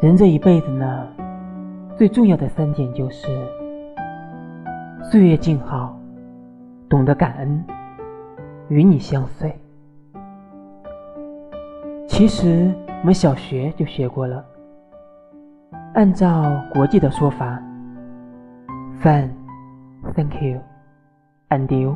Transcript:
人这一辈子呢最重要的三点就是岁月静好懂得感恩与你相随。其实我们小学就学过了按照国际的说法 fine thank you and you